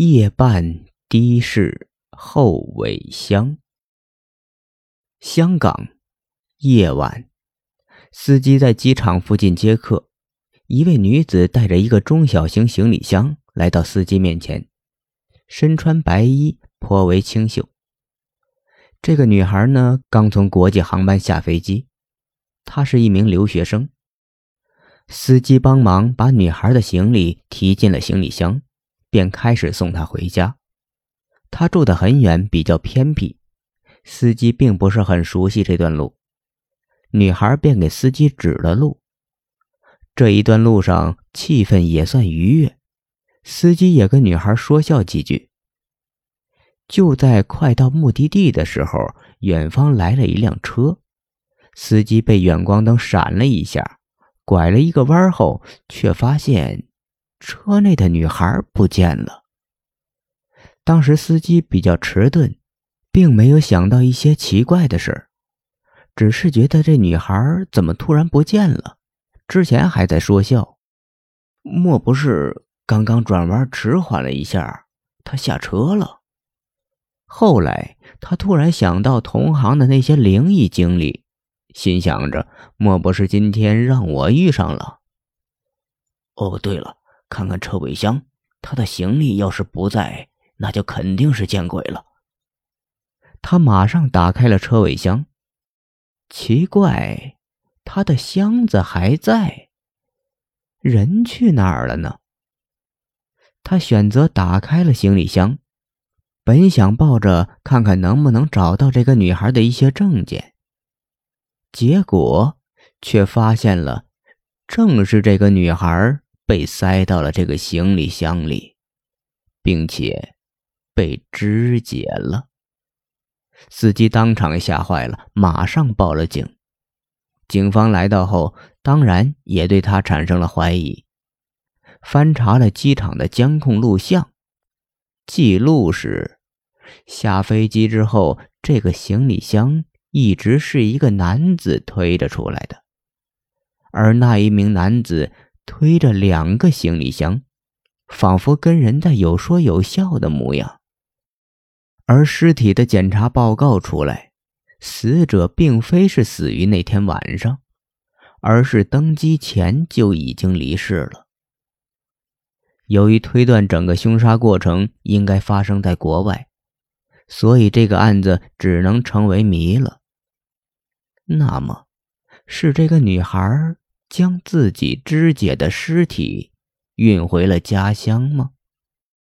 夜半的士后尾箱。香港夜晚，司机在机场附近接客，一位女子带着一个中小型行李箱来到司机面前，身穿白衣，颇为清秀。这个女孩呢，刚从国际航班下飞机，她是一名留学生。司机帮忙把女孩的行李提进了行李箱。便开始送她回家。她住得很远，比较偏僻，司机并不是很熟悉这段路。女孩便给司机指了路。这一段路上气氛也算愉悦，司机也跟女孩说笑几句。就在快到目的地的时候，远方来了一辆车，司机被远光灯闪了一下，拐了一个弯后，却发现。车内的女孩不见了。当时司机比较迟钝，并没有想到一些奇怪的事只是觉得这女孩怎么突然不见了？之前还在说笑，莫不是刚刚转弯迟缓了一下，她下车了？后来他突然想到同行的那些灵异经历，心想着，莫不是今天让我遇上了？哦，对了。看看车尾箱，他的行李要是不在，那就肯定是见鬼了。他马上打开了车尾箱，奇怪，他的箱子还在，人去哪儿了呢？他选择打开了行李箱，本想抱着看看能不能找到这个女孩的一些证件，结果却发现了，正是这个女孩。被塞到了这个行李箱里，并且被肢解了。司机当场吓坏了，马上报了警。警方来到后，当然也对他产生了怀疑。翻查了机场的监控录像，记录是：下飞机之后，这个行李箱一直是一个男子推着出来的，而那一名男子。推着两个行李箱，仿佛跟人在有说有笑的模样。而尸体的检查报告出来，死者并非是死于那天晚上，而是登机前就已经离世了。由于推断整个凶杀过程应该发生在国外，所以这个案子只能成为谜了。那么，是这个女孩？将自己肢解的尸体运回了家乡吗？